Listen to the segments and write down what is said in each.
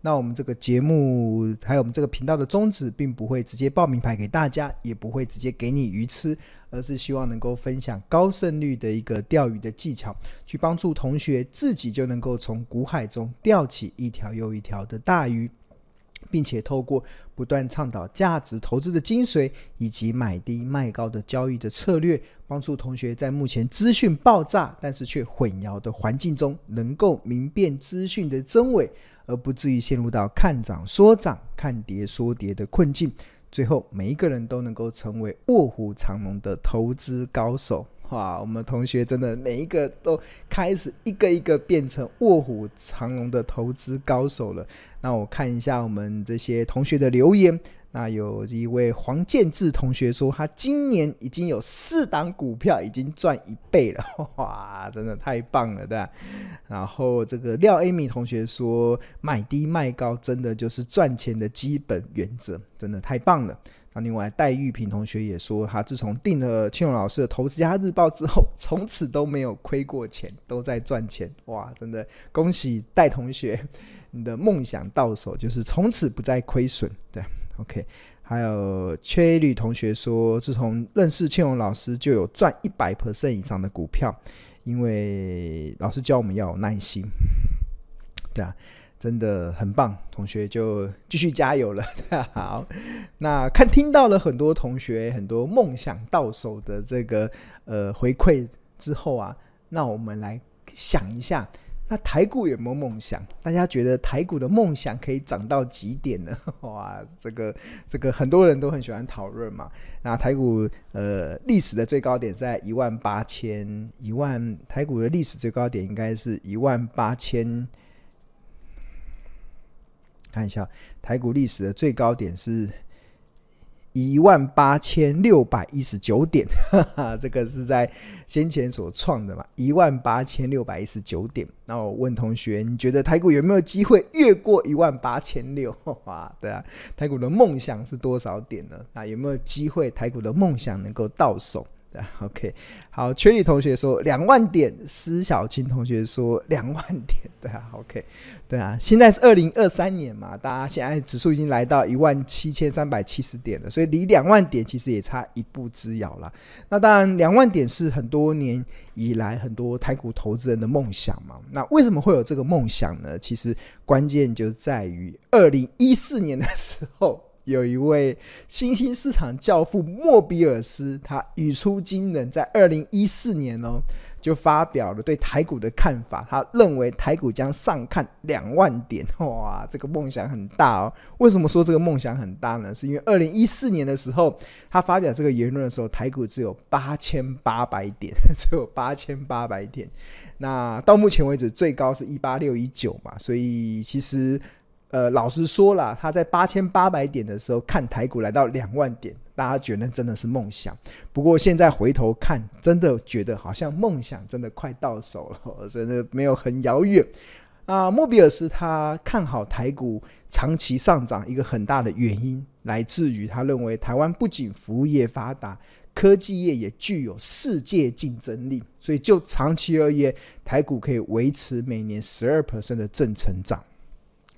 那我们这个节目还有我们这个频道的宗旨，并不会直接报名牌给大家，也不会直接给你鱼吃，而是希望能够分享高胜率的一个钓鱼的技巧，去帮助同学自己就能够从股海中钓起一条又一条的大鱼。并且透过不断倡导价值投资的精髓，以及买低卖高的交易的策略，帮助同学在目前资讯爆炸但是却混淆的环境中，能够明辨资讯的真伪，而不至于陷入到看涨说涨、看跌说跌的困境。最后，每一个人都能够成为卧虎藏龙的投资高手。哇，我们同学真的每一个都开始一个一个变成卧虎藏龙的投资高手了。那我看一下我们这些同学的留言。那有一位黄建志同学说，他今年已经有四档股票已经赚一倍了，哇，真的太棒了，对？然后这个廖 Amy 同学说，买低卖高真的就是赚钱的基本原则，真的太棒了。那另外戴玉平同学也说，他自从订了庆荣老师的《投资家日报》之后，从此都没有亏过钱，都在赚钱，哇，真的恭喜戴同学，你的梦想到手，就是从此不再亏损，对。OK，还有缺绿同学说，自从认识庆荣老师，就有赚一百 percent 以上的股票，因为老师教我们要有耐心，对啊，真的很棒，同学就继续加油了。好，那看听到了很多同学很多梦想到手的这个呃回馈之后啊，那我们来想一下。那台股有没有梦想？大家觉得台股的梦想可以涨到几点呢？哇，这个这个很多人都很喜欢讨论嘛。那台股呃历史的最高点在一万八千一万，台股的历史最高点应该是一万八千。看一下台股历史的最高点是。一万八千六百一十九点，哈哈，这个是在先前所创的嘛？一万八千六百一十九点。那我问同学，你觉得台股有没有机会越过一万八千六？哇，对啊，台股的梦想是多少点呢？啊，有没有机会台股的梦想能够到手？对，OK，好，圈里同学说两万点，施小青同学说两万点，对啊，OK，对啊，现在是二零二三年嘛，大家现在指数已经来到一万七千三百七十点了，所以离两万点其实也差一步之遥了。那当然，两万点是很多年以来很多台股投资人的梦想嘛。那为什么会有这个梦想呢？其实关键就在于二零一四年的时候。有一位新兴市场教父莫比尔斯，他语出惊人，在二零一四年哦，就发表了对台股的看法。他认为台股将上看两万点，哇，这个梦想很大哦。为什么说这个梦想很大呢？是因为二零一四年的时候，他发表这个言论的时候，台股只有八千八百点，只有八千八百点。那到目前为止，最高是一八六一九嘛，所以其实。呃，老实说了，他在八千八百点的时候看台股来到两万点，大家觉得真的是梦想。不过现在回头看，真的觉得好像梦想真的快到手了，真的没有很遥远。啊，莫比尔斯他看好台股长期上涨，一个很大的原因来自于他认为台湾不仅服务业发达，科技业也具有世界竞争力，所以就长期而言，台股可以维持每年十二 percent 的正成长。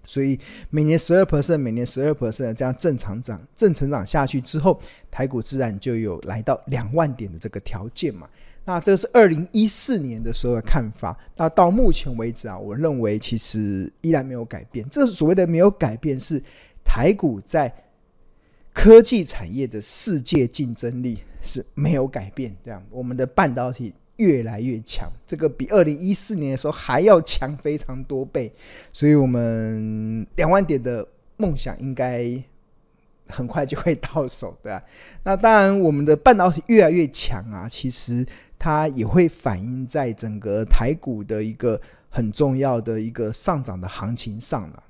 所以每年十二 percent，每年十二 percent 这样正常涨、正成长下去之后，台股自然就有来到两万点的这个条件嘛。那这是二零一四年的时候的看法。那到目前为止啊，我认为其实依然没有改变。这所谓的没有改变，是台股在科技产业的世界竞争力是没有改变。这样，我们的半导体。越来越强，这个比二零一四年的时候还要强非常多倍，所以我们两万点的梦想应该很快就会到手，对吧？那当然，我们的半导体越来越强啊，其实它也会反映在整个台股的一个很重要的一个上涨的行情上了。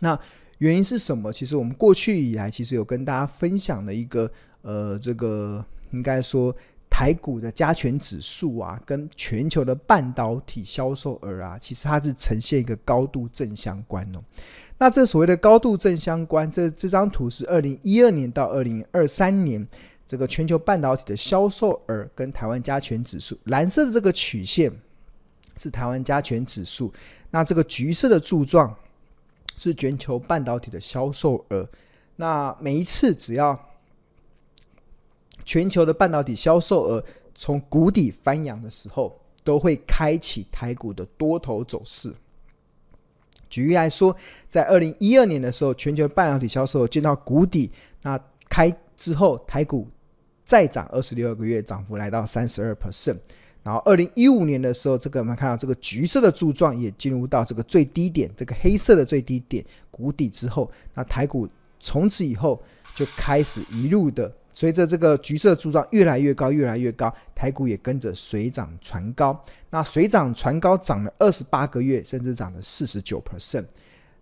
那原因是什么？其实我们过去以来其实有跟大家分享了一个，呃，这个应该说。台股的加权指数啊，跟全球的半导体销售额啊，其实它是呈现一个高度正相关哦。那这所谓的高度正相关，这这张图是二零一二年到二零二三年这个全球半导体的销售额跟台湾加权指数，蓝色的这个曲线是台湾加权指数，那这个橘色的柱状是全球半导体的销售额。那每一次只要全球的半导体销售额从谷底翻扬的时候，都会开启台股的多头走势。举例来说，在二零一二年的时候，全球半导体销售见到谷底，那开之后，台股再涨二十六个月，涨幅来到三十二 percent。然后二零一五年的时候，这个我们看到这个橘色的柱状也进入到这个最低点，这个黑色的最低点谷底之后，那台股从此以后就开始一路的。随着这个橘色柱状越来越高，越来越高，台股也跟着水涨船高。那水涨船高，涨了二十八个月，甚至涨了四十九 percent。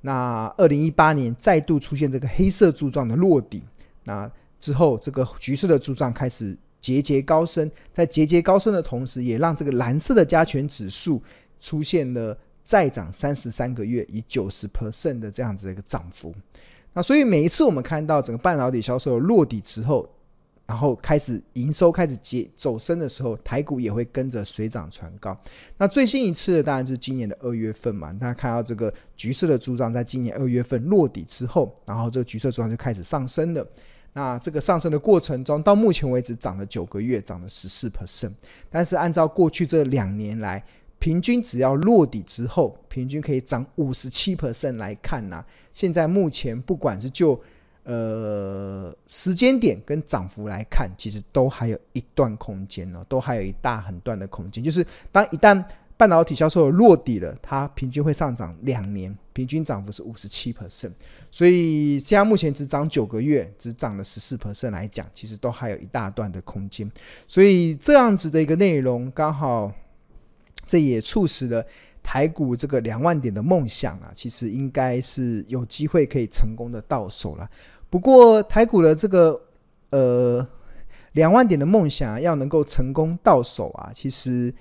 那二零一八年再度出现这个黑色柱状的落底，那之后这个橘色的柱状开始节节高升，在节节高升的同时，也让这个蓝色的加权指数出现了再涨三十三个月，以九十 percent 的这样子的一个涨幅。那所以每一次我们看到整个半导体销售落底之后，然后开始营收开始接走升的时候，台股也会跟着水涨船高。那最新一次的当然是今年的二月份嘛，大家看到这个橘色的柱状在今年二月份落底之后，然后这个橘色柱状就开始上升了。那这个上升的过程中，到目前为止涨了九个月，涨了十四 percent。但是按照过去这两年来，平均只要落底之后，平均可以涨五十七 percent 来看呐、啊。现在目前不管是就呃，时间点跟涨幅来看，其实都还有一段空间哦，都还有一大很段的空间。就是当一旦半导体销售落底了，它平均会上涨两年，平均涨幅是五十七 percent。所以现在目前只涨九个月，只涨了十四 percent 来讲，其实都还有一大段的空间。所以这样子的一个内容，刚好这也促使了台股这个两万点的梦想啊，其实应该是有机会可以成功的到手了。不过台股的这个呃两万点的梦想要能够成功到手啊，其实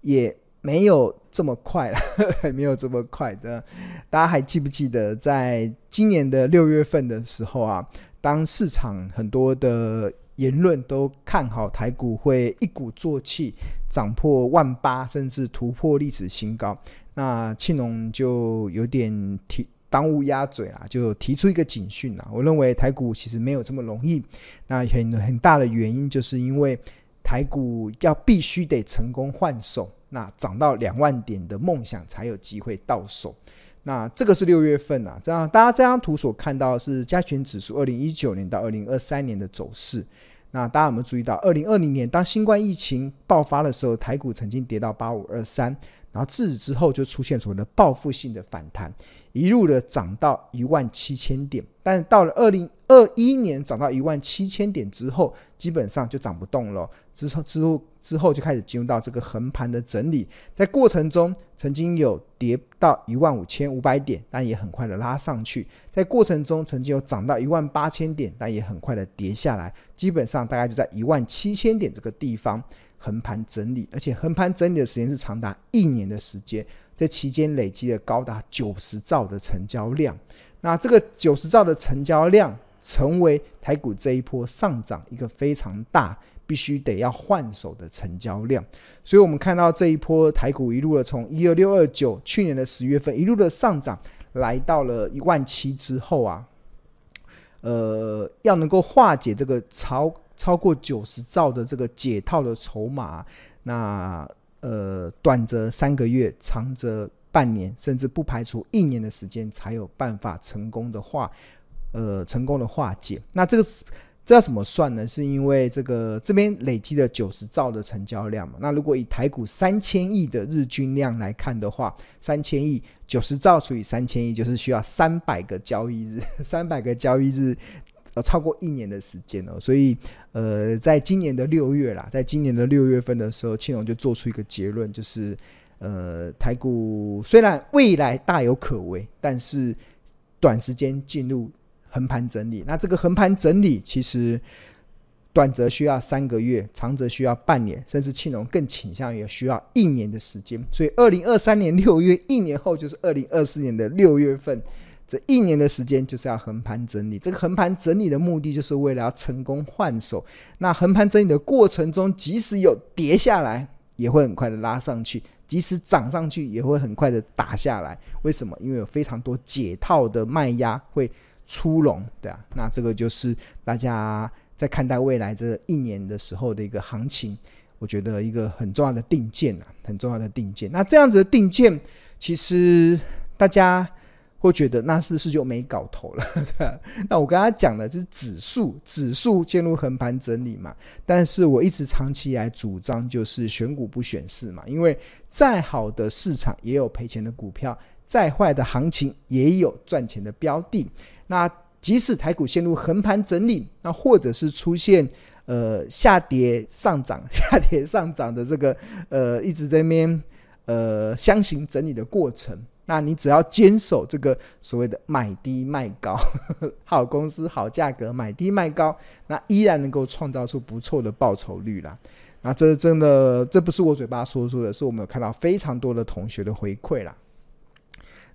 也没有这么快了，没有这么快的。大家还记不记得，在今年的六月份的时候啊，当市场很多的言论都看好台股会一鼓作气涨破万八，甚至突破历史新高，那庆农就有点提。当乌鸦嘴啊，就提出一个警讯啊。我认为台股其实没有这么容易。那很很大的原因就是因为台股要必须得成功换手，那涨到两万点的梦想才有机会到手。那这个是六月份啊，这样大家这张图所看到的是加权指数二零一九年到二零二三年的走势。那大家有没有注意到，二零二零年当新冠疫情爆发的时候，台股曾经跌到八五二三。然后自此之后就出现所谓的报复性的反弹，一路的涨到一万七千点，但是到了二零二一年涨到一万七千点之后，基本上就涨不动了。之后之后之后就开始进入到这个横盘的整理，在过程中曾经有跌到一万五千五百点，但也很快的拉上去；在过程中曾经有涨到一万八千点，但也很快的跌下来，基本上大概就在一万七千点这个地方。横盘整理，而且横盘整理的时间是长达一年的时间，这期间累积了高达九十兆的成交量。那这个九十兆的成交量，成为台股这一波上涨一个非常大，必须得要换手的成交量。所以，我们看到这一波台股一路的从一二六二九去年的十月份一路的上涨，来到了一万七之后啊，呃，要能够化解这个超。超过九十兆的这个解套的筹码，那呃短则三个月，长则半年，甚至不排除一年的时间才有办法成功的化，呃成功的化解。那这个这要怎么算呢？是因为这个这边累积了九十兆的成交量嘛？那如果以台股三千亿的日均量来看的话，三千亿九十兆除以三千亿，就是需要三百个交易日，三百个交易日。呃，超过一年的时间哦，所以，呃，在今年的六月啦，在今年的六月份的时候，庆隆就做出一个结论，就是，呃，台股虽然未来大有可为，但是短时间进入横盘整理。那这个横盘整理，其实短则需要三个月，长则需要半年，甚至庆隆更倾向于需要一年的时间。所以，二零二三年六月，一年后就是二零二四年的六月份。这一年的时间就是要横盘整理，这个横盘整理的目的就是为了要成功换手。那横盘整理的过程中，即使有跌下来，也会很快的拉上去，即使涨上去也会很快的打下来。为什么？因为有非常多解套的卖压会出笼，对啊。那这个就是大家在看待未来这一年的时候的一个行情，我觉得一个很重要的定见啊，很重要的定见。那这样子的定见，其实大家。会觉得那是不是就没搞头了？对啊，那我跟他讲的就是指数，指数进入横盘整理嘛。但是我一直长期以来主张就是选股不选市嘛，因为再好的市场也有赔钱的股票，再坏的行情也有赚钱的标的。那即使台股陷入横盘整理，那或者是出现呃下跌上涨、下跌上涨的这个呃一直在面呃箱型整理的过程。那你只要坚守这个所谓的买低卖高，好公司好价格买低卖高，那依然能够创造出不错的报酬率啦。那这真的这不是我嘴巴说说的，是我们有看到非常多的同学的回馈啦。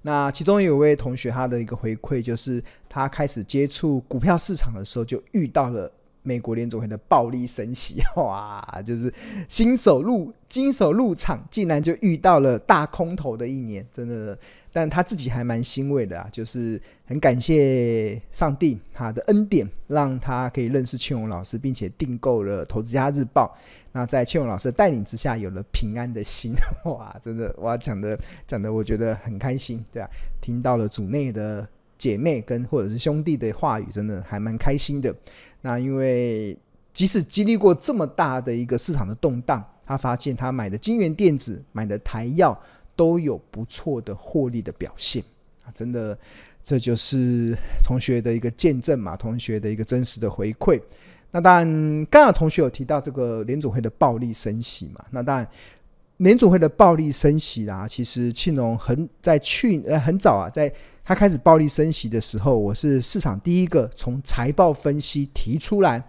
那其中有位同学他的一个回馈就是，他开始接触股票市场的时候就遇到了。美国联总会的暴力升息，哇，就是新手入新手入场，竟然就遇到了大空头的一年，真的。但他自己还蛮欣慰的啊，就是很感谢上帝他的恩典，让他可以认识庆荣老师，并且订购了《投资家日报》。那在庆荣老师的带领之下，有了平安的心，哇，真的，哇，讲的讲的，我觉得很开心，对啊，听到了组内的姐妹跟或者是兄弟的话语，真的还蛮开心的。那因为即使经历过这么大的一个市场的动荡，他发现他买的金元电子、买的台药都有不错的获利的表现啊！真的，这就是同学的一个见证嘛，同学的一个真实的回馈。那当然，刚刚同学有提到这个联准会的暴力升息嘛？那当然，联准会的暴力升息啦，其实庆荣很在去呃很早啊，在。他开始暴力升息的时候，我是市场第一个从财报分析提出来，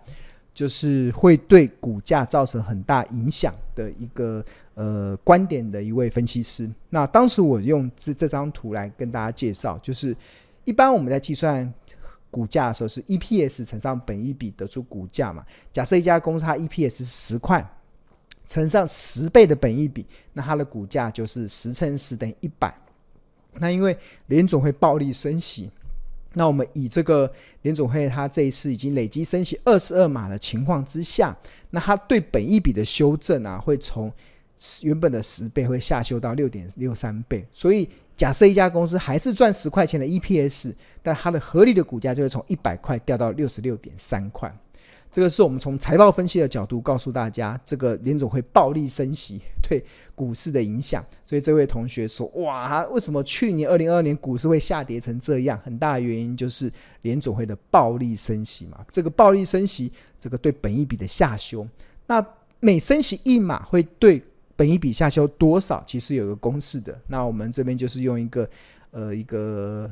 就是会对股价造成很大影响的一个呃观点的一位分析师。那当时我用这这张图来跟大家介绍，就是一般我们在计算股价的时候是 EPS 乘上本益比得出股价嘛。假设一家公司它 EPS 是十块，乘上十倍的本益比，那它的股价就是十乘十等于一百。那因为联总会暴力升息，那我们以这个联总会它这一次已经累积升息二十二码的情况之下，那它对本益比的修正啊，会从原本的十倍会下修到六点六三倍。所以假设一家公司还是赚十块钱的 EPS，但它的合理的股价就会从一百块掉到六十六点三块。这个是我们从财报分析的角度告诉大家，这个联总会暴力升息对股市的影响。所以这位同学说：“哇，为什么去年二零二二年股市会下跌成这样？很大原因就是联总会的暴力升息嘛。这个暴力升息，这个对本益比的下修。那每升息一码会对本一笔下修多少？其实有个公式的。那我们这边就是用一个呃一个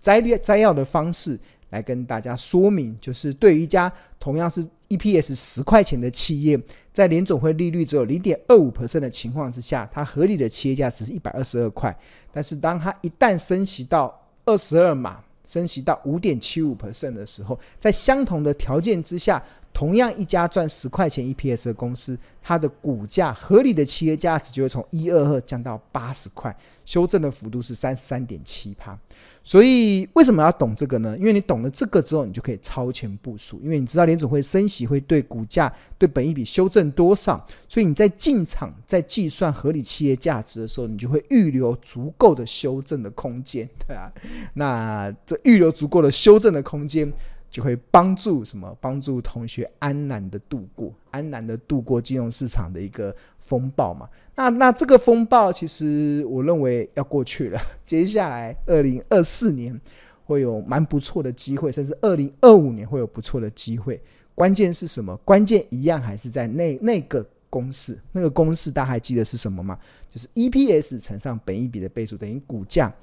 摘略摘要的方式。”来跟大家说明，就是对于一家同样是 EPS 十块钱的企业，在联总会利率只有零点二五 percent 的情况之下，它合理的企业价值是一百二十二块。但是，当它一旦升息到二十二码，升息到五点七五 percent 的时候，在相同的条件之下，同样一家赚十块钱 EPS 的公司，它的股价合理的企业价值就会从一二二降到八十块，修正的幅度是三十三点七趴。所以为什么要懂这个呢？因为你懂了这个之后，你就可以超前部署。因为你知道联总会升息会对股价、对本益比修正多少，所以你在进场、在计算合理企业价值的时候，你就会预留足够的修正的空间，对啊。那这预留足够的修正的空间，就会帮助什么？帮助同学安然的度过，安然的度过金融市场的一个风暴嘛。那那这个风暴其实我认为要过去了，接下来二零二四年会有蛮不错的机会，甚至二零二五年会有不错的机会。关键是什么？关键一样还是在那那个公式，那个公式大家还记得是什么吗？就是 EPS 乘上本一比的倍数等于股价。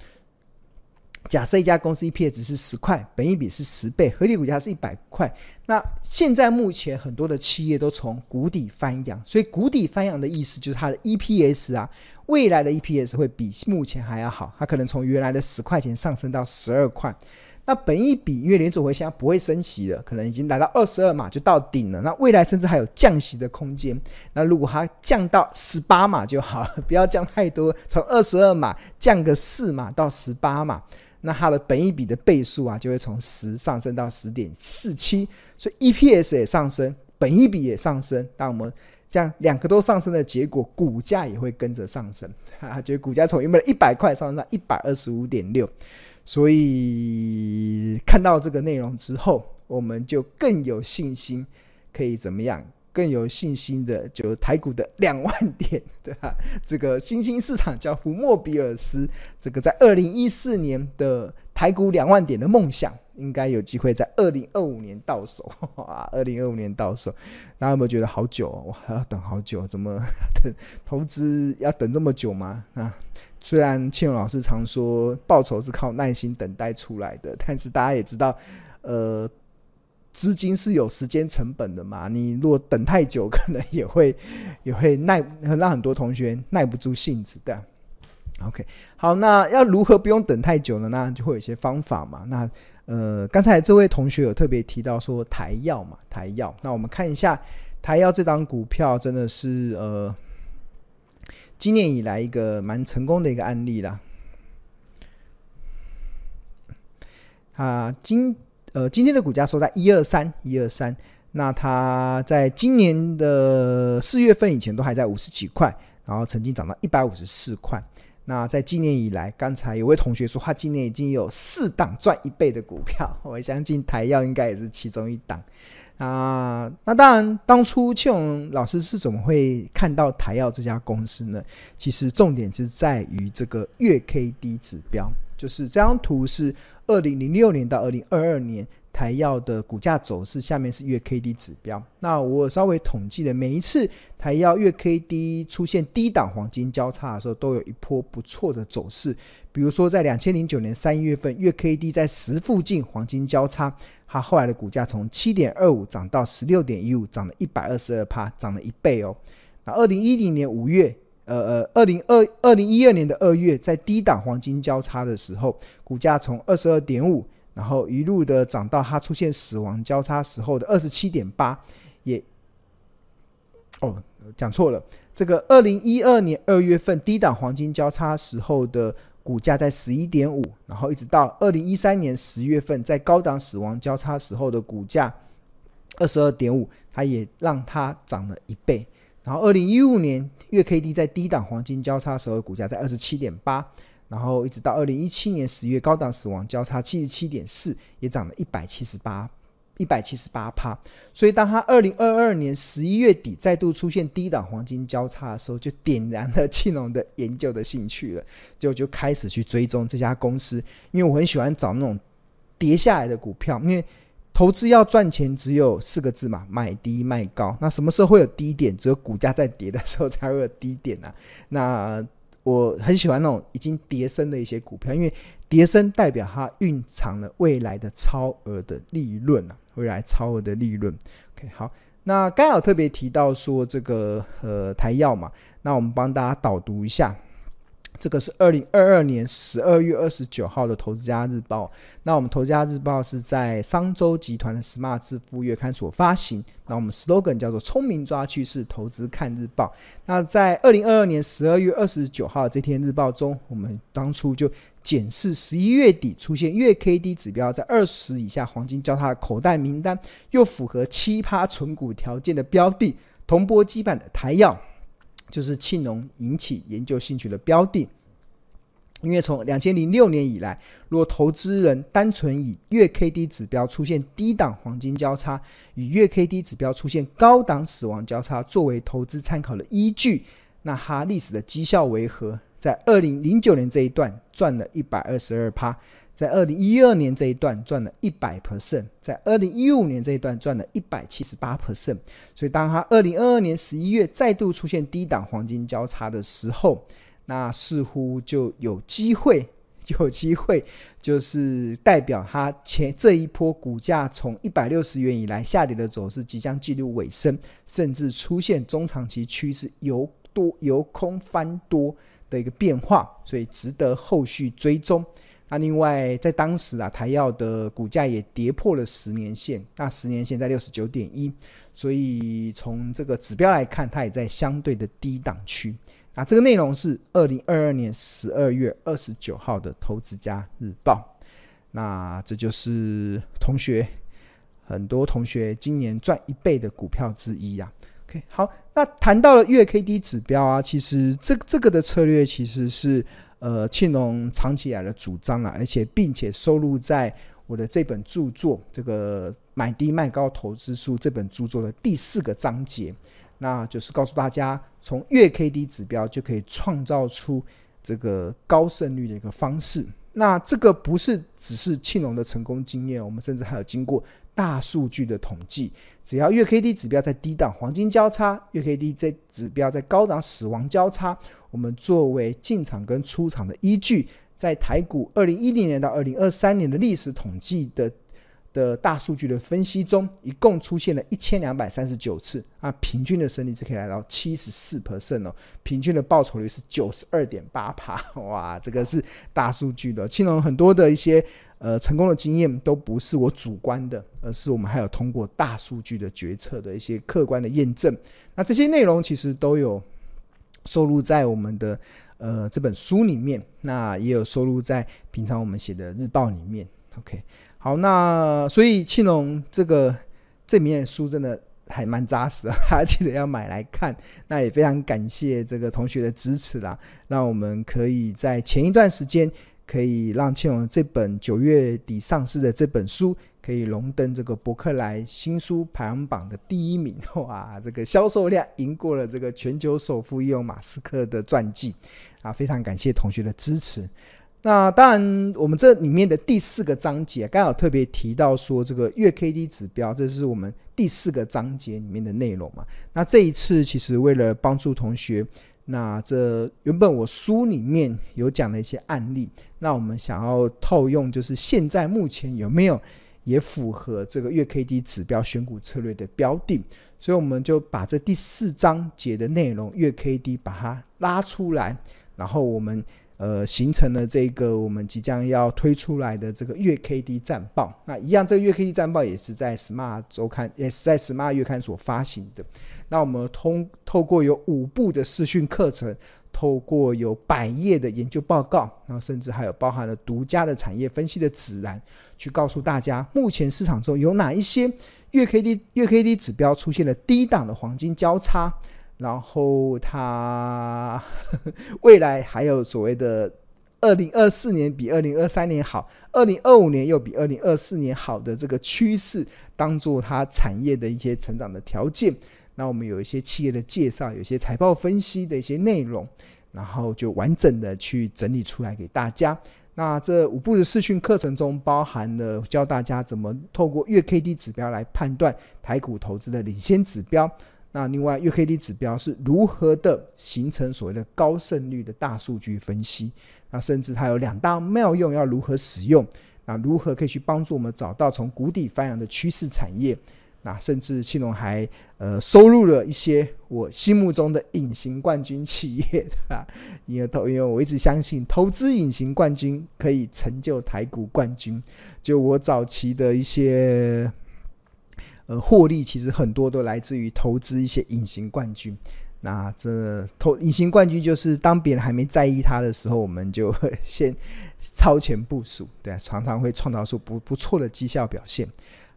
假设一家公司 EPS 是十块，本益比是十倍，合理股价是一百块。那现在目前很多的企业都从谷底翻扬，所以谷底翻扬的意思就是它的 EPS 啊，未来的 EPS 会比目前还要好，它可能从原来的十块钱上升到十二块。那本益比因为联准会现在不会升息了，可能已经来到二十二码就到顶了。那未来甚至还有降息的空间。那如果它降到十八码就好了，不要降太多，从二十二码降个四码到十八码，那它的本益比的倍数啊就会从十上升到十点四七，所以 EPS 也上升，本益比也上升。当我们这样两个都上升的结果，股价也会跟着上升。哈啊，就股价从原本的一百块上升到一百二十五点六。所以看到这个内容之后，我们就更有信心，可以怎么样？更有信心的，就台股的两万点，对吧？这个新兴市场叫福莫比尔斯，这个在二零一四年的台股两万点的梦想，应该有机会在二零二五年到手 啊！二零二五年到手，大家有没有觉得好久？我还要等好久，怎么等投资要等这么久吗？啊！虽然庆荣老师常说报酬是靠耐心等待出来的，但是大家也知道，呃，资金是有时间成本的嘛。你如果等太久，可能也会 也会耐让很多同学耐不住性子的。OK，好，那要如何不用等太久了呢？就会有一些方法嘛。那呃，刚才这位同学有特别提到说台药嘛，台药。那我们看一下台药这档股票，真的是呃。今年以来一个蛮成功的一个案例啦。啊，今呃今天的股价收在一二三一二三，那它在今年的四月份以前都还在五十几块，然后曾经涨到一百五十四块。那在今年以来，刚才有位同学说他今年已经有四档赚一倍的股票，我相信台药应该也是其中一档。啊，那当然，当初庆荣老师是怎么会看到台药这家公司呢？其实重点是在于这个月 K D 指标，就是这张图是二零零六年到二零二二年台药的股价走势，下面是月 K D 指标。那我稍微统计了，每一次台药月 K D 出现低档黄金交叉的时候，都有一波不错的走势。比如说在两千零九年三月份，月 K D 在十附近黄金交叉。它后来的股价从七点二五涨到十六点一五，涨了一百二十二趴，涨了一倍哦。那二零一零年五月，呃呃，二零二二零一二年的二月，在低档黄金交叉的时候，股价从二十二点五，然后一路的涨到它出现死亡交叉时候的二十七点八，也哦讲错了，这个二零一二年二月份低档黄金交叉时候的。股价在十一点五，然后一直到二零一三年十月份，在高档死亡交叉时候的股价二十二点五，它也让它涨了一倍。然后二零一五年月 K D 在低档黄金交叉时候股价在二十七点八，然后一直到二零一七年十月高档死亡交叉七十七点四，也涨了一百七十八。一百七十八趴，所以当他二零二二年十一月底再度出现低档黄金交叉的时候，就点燃了庆隆的研究的兴趣了，就就开始去追踪这家公司。因为我很喜欢找那种跌下来的股票，因为投资要赚钱只有四个字嘛，买低卖高。那什么时候会有低点？只有股价在跌的时候才会有低点啊。那我很喜欢那种已经跌升的一些股票，因为跌升代表它蕴藏了未来的超额的利润啊。未来超额的利润，OK，好，那刚好特别提到说这个呃台药嘛，那我们帮大家导读一下，这个是二零二二年十二月二十九号的《投资家日报》，那我们《投资家日报》是在商周集团的 Smart 致富月刊所发行，那我们 slogan 叫做“聪明抓趋势，投资看日报”。那在二零二二年十二月二十九号这天日报中，我们当初就。检视十一月底出现月 K D 指标在二十以下黄金交叉的口袋名单，又符合七趴存股条件的标的，铜箔基板的台药，就是庆农引起研究兴趣的标的。因为从两千零六年以来，如果投资人单纯以月 K D 指标出现低档黄金交叉与月 K D 指标出现高档死亡交叉作为投资参考的依据，那它历史的绩效为何？在二零零九年这一段赚了一百二十二趴，在二零一二年这一段赚了一百 percent，在二零一五年这一段赚了一百七十八 percent。所以，当他二零二二年十一月再度出现低档黄金交叉的时候，那似乎就有机会，有机会，就是代表他前这一波股价从一百六十元以来下跌的走势即将进入尾声，甚至出现中长期趋势由多由空翻多的一个变化，所以值得后续追踪。那另外在当时啊，台药的股价也跌破了十年线，那十年线在六十九点一，所以从这个指标来看，它也在相对的低档区。那这个内容是二零二二年十二月二十九号的《投资家日报》。那这就是同学很多同学今年赚一倍的股票之一呀、啊。OK，好，那谈到了月 K D 指标啊，其实这这个的策略其实是呃庆隆长期以来的主张啊，而且并且收录在我的这本著作《这个买低卖高投资书》这本著作的第四个章节，那就是告诉大家从月 K D 指标就可以创造出这个高胜率的一个方式。那这个不是只是庆隆的成功经验，我们甚至还有经过大数据的统计。只要月 K D 指标在低档黄金交叉，月 K D 在指标在高档死亡交叉，我们作为进场跟出场的依据，在台股二零一零年到二零二三年的历史统计的。的大数据的分析中，一共出现了一千两百三十九次啊，平均的胜率是可以来到七十四 percent 哦，平均的报酬率是九十二点八趴，哇，这个是大数据的。庆隆很多的一些呃成功的经验都不是我主观的，而是我们还有通过大数据的决策的一些客观的验证。那这些内容其实都有收录在我们的呃这本书里面，那也有收录在平常我们写的日报里面。OK。好，那所以庆隆这个这里面的书真的还蛮扎实的，大家记得要买来看。那也非常感谢这个同学的支持啦，让我们可以在前一段时间可以让庆荣这本九月底上市的这本书可以荣登这个博客来新书排行榜的第一名。哇，这个销售量赢过了这个全球首富伊隆马斯克的传记啊！非常感谢同学的支持。那当然，我们这里面的第四个章节刚好特别提到说，这个月 K D 指标，这是我们第四个章节里面的内容嘛。那这一次其实为了帮助同学，那这原本我书里面有讲的一些案例，那我们想要套用，就是现在目前有没有也符合这个月 K D 指标选股策略的标的，所以我们就把这第四章节的内容月 K D 把它拉出来，然后我们。呃，形成了这个我们即将要推出来的这个月 K D 战报。那一样，这个月 K D 战报也是在 Smart 周刊，也是在 Smart 月刊所发行的。那我们通透过有五部的视讯课程，透过有百页的研究报告，然后甚至还有包含了独家的产业分析的指南，去告诉大家目前市场中有哪一些月 K D 月 K D 指标出现了低档的黄金交叉。然后它 未来还有所谓的二零二四年比二零二三年好，二零二五年又比二零二四年好的这个趋势，当做它产业的一些成长的条件。那我们有一些企业的介绍，有些财报分析的一些内容，然后就完整的去整理出来给大家。那这五步的视讯课程中，包含了教大家怎么透过月 K D 指标来判断台股投资的领先指标。那另外，月 K D 指标是如何的形成所谓的高胜率的大数据分析？那甚至它有两大妙用，要如何使用？那如何可以去帮助我们找到从谷底翻扬的趋势产业？那甚至庆隆还呃收录了一些我心目中的隐形冠军企业，对吧？因为投，因为我一直相信投资隐形冠军可以成就台股冠军。就我早期的一些。呃，获利其实很多都来自于投资一些隐形冠军。那这投隐形冠军就是当别人还没在意他的时候，我们就 先超前部署，对，常常会创造出不不错的绩效表现。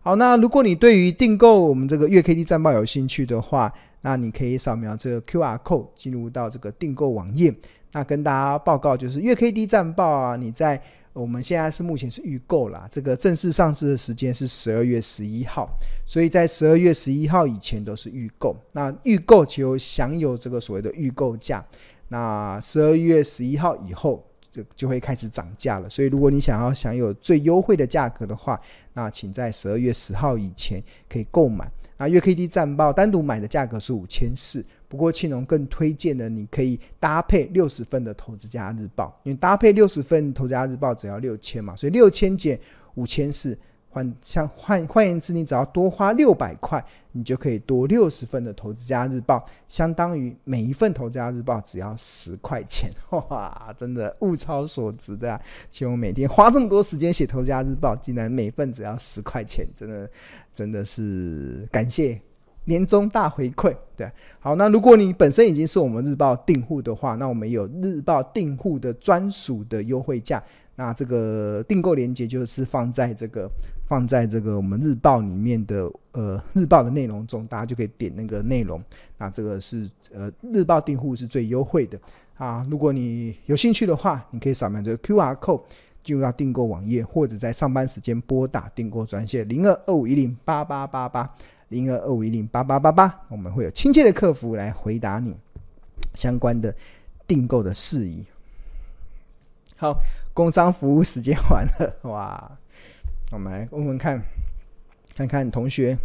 好，那如果你对于订购我们这个月 K D 战报有兴趣的话，那你可以扫描这个 Q R code 进入到这个订购网页。那跟大家报告就是月 K D 战报啊，你在。我们现在是目前是预购啦，这个正式上市的时间是十二月十一号，所以在十二月十一号以前都是预购。那预购就享有这个所谓的预购价，那十二月十一号以后就就会开始涨价了。所以如果你想要享有最优惠的价格的话，那请在十二月十号以前可以购买。那月 K D 战报单独买的价格是五千四。不过庆隆更推荐的，你可以搭配六十份的投资家日报，因为搭配六十份投资家日报只要六千嘛，所以六千减五千四，换像换换言之，你只要多花六百块，你就可以多六十份的投资家日报，相当于每一份投资家日报只要十块钱，哇，真的物超所值的啊！其实我每天花这么多时间写投资家日报，竟然每份只要十块钱，真的真的是感谢年终大回馈。对，好，那如果你本身已经是我们日报订户的话，那我们有日报订户的专属的优惠价。那这个订购链接就是放在这个放在这个我们日报里面的呃日报的内容中，大家就可以点那个内容。那这个是呃日报订户是最优惠的啊！如果你有兴趣的话，你可以扫描这个 QR code 进入到订购网页，或者在上班时间拨打订购专线零二二五一零八八八八零二二五一零八八八八，我们会有亲切的客服来回答你相关的订购的事宜。好。工商服务时间完了，哇！我们来问问看，看看同学。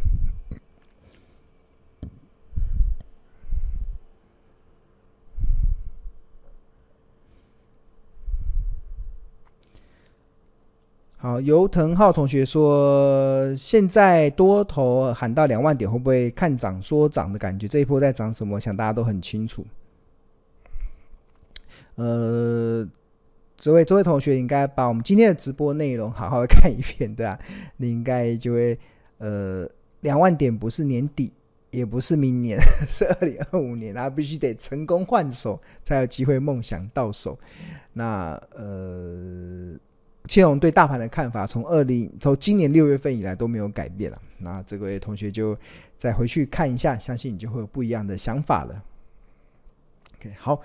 好，尤腾浩同学说，现在多头喊到两万点，会不会看涨说涨的感觉？这一波在涨什么？我想大家都很清楚。呃。这位这位同学应该把我们今天的直播内容好好的看一遍，对吧？你应该就会呃，两万点不是年底，也不是明年，是二零二五年，然后必须得成功换手，才有机会梦想到手。那呃，青龙对大盘的看法，从二零从今年六月份以来都没有改变了。那这位同学就再回去看一下，相信你就会有不一样的想法了。OK，好。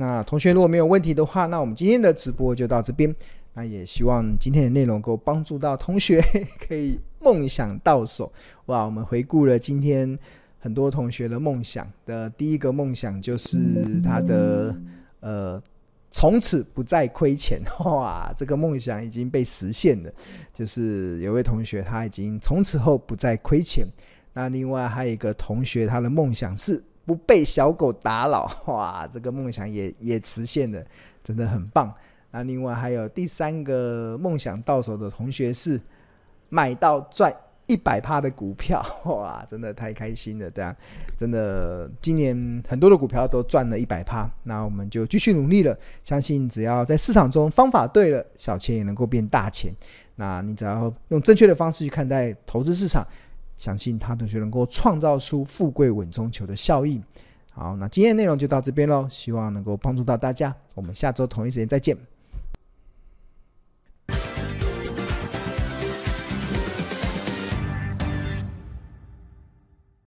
那同学如果没有问题的话，那我们今天的直播就到这边。那也希望今天的内容能够帮助到同学，可以梦想到手。哇，我们回顾了今天很多同学的梦想的第一个梦想就是他的呃，从此不再亏钱。哇，这个梦想已经被实现了，就是有位同学他已经从此后不再亏钱。那另外还有一个同学，他的梦想是。不被小狗打扰，哇，这个梦想也也实现了，真的很棒。那另外还有第三个梦想到手的同学是买到赚一百趴的股票，哇，真的太开心了，对啊，真的今年很多的股票都赚了一百趴，那我们就继续努力了。相信只要在市场中方法对了，小钱也能够变大钱。那你只要用正确的方式去看待投资市场。相信他同学能够创造出富贵稳中求的效应。好，那今天的内容就到这边喽，希望能够帮助到大家。我们下周同一时间再见。